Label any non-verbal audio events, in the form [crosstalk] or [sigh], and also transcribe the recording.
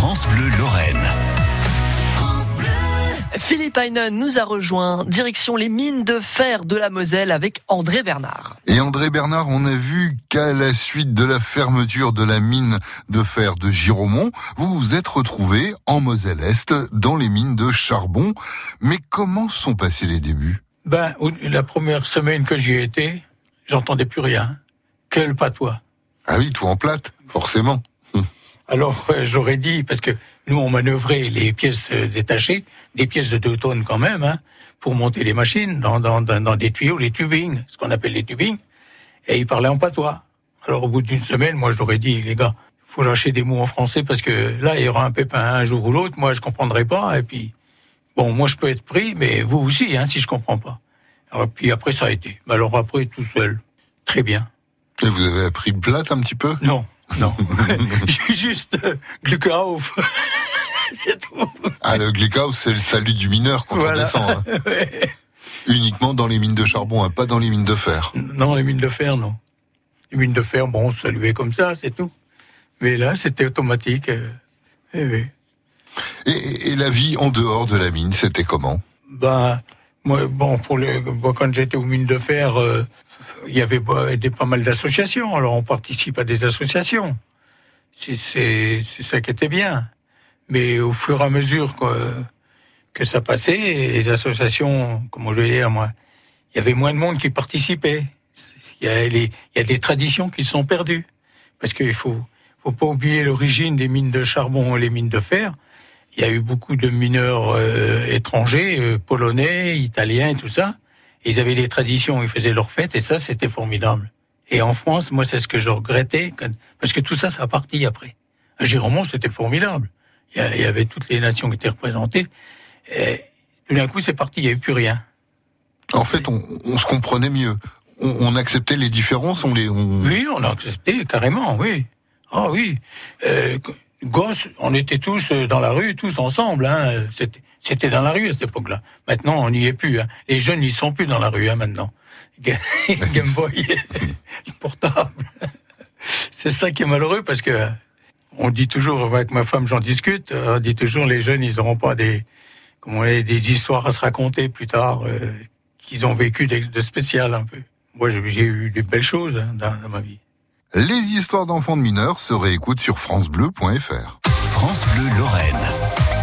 France Bleu Lorraine. Philippe Heinen nous a rejoint, direction les mines de fer de la Moselle avec André Bernard. Et André Bernard, on a vu qu'à la suite de la fermeture de la mine de fer de Giromont, vous vous êtes retrouvé en Moselle-Est dans les mines de charbon. Mais comment sont passés les débuts? Ben, la première semaine que j'y étais, j'entendais plus rien. Quel patois. Ah oui, tout en plate, forcément. Alors, [laughs] j'aurais dit, parce que nous, on manœuvrait les pièces euh, détachées, des pièces de deux tonnes quand même, hein, pour monter les machines dans, dans, dans, des tuyaux, les tubings, ce qu'on appelle les tubings, et ils parlaient en patois. Alors, au bout d'une semaine, moi, j'aurais dit, les gars, faut lâcher des mots en français parce que là, il y aura un pépin un jour ou l'autre, moi, je comprendrai pas, et puis, bon, moi, je peux être pris, mais vous aussi, hein, si je comprends pas. Alors, puis après, ça a été. Alors après, tout seul. Très bien. Et vous avez appris le plate un petit peu? Non. Non. [laughs] J'ai juste euh, [laughs] tout. Ah, le Gluckauf, c'est le salut du mineur quand on descend. Hein. [laughs] Uniquement dans les mines de charbon, hein, pas dans les mines de fer. Non, les mines de fer, non. Les mines de fer, bon, on saluait comme ça, c'est tout. Mais là, c'était automatique. Euh, eh et, et, la vie en dehors de la mine, c'était comment? Ben, moi, bon, pour quand j'étais aux mines de fer, euh, il y avait pas mal d'associations. Alors on participe à des associations. C'est ça qui était bien. Mais au fur et à mesure que, ça passait, les associations, comment je vais dire moi, il y avait moins de monde qui participait. Il y a, des traditions qui sont perdues. Parce qu'il faut, faut pas oublier l'origine des mines de charbon et les mines de fer. Il y a eu beaucoup de mineurs euh, étrangers, euh, polonais, italiens tout ça ils avaient des traditions, ils faisaient leurs fêtes, et ça, c'était formidable. Et en France, moi, c'est ce que je regrettais, parce que tout ça, ça a parti après. À Giromont, c'était formidable. Il y avait toutes les nations qui étaient représentées. Et tout d'un coup, c'est parti, il n'y avait plus rien. En fait, on, se comprenait mieux. On, acceptait les différences, on les... Oui, on a accepté, carrément, oui. Ah oui. Euh, gosses, on était tous dans la rue, tous ensemble. Hein. C'était dans la rue à cette époque-là. Maintenant, on n'y est plus. Hein. Les jeunes n'y sont plus dans la rue hein, maintenant. [laughs] Game Boy, portable. C'est ça qui est malheureux parce que on dit toujours, avec ma femme, j'en discute, on dit toujours les jeunes, ils n'auront pas des, comment des histoires à se raconter plus tard, euh, qu'ils ont vécu de, spécial un peu. Moi, j'ai eu des belles choses hein, dans, ma vie. Les histoires d'enfants de mineurs se réécoutent sur francebleu.fr. France Bleu Lorraine.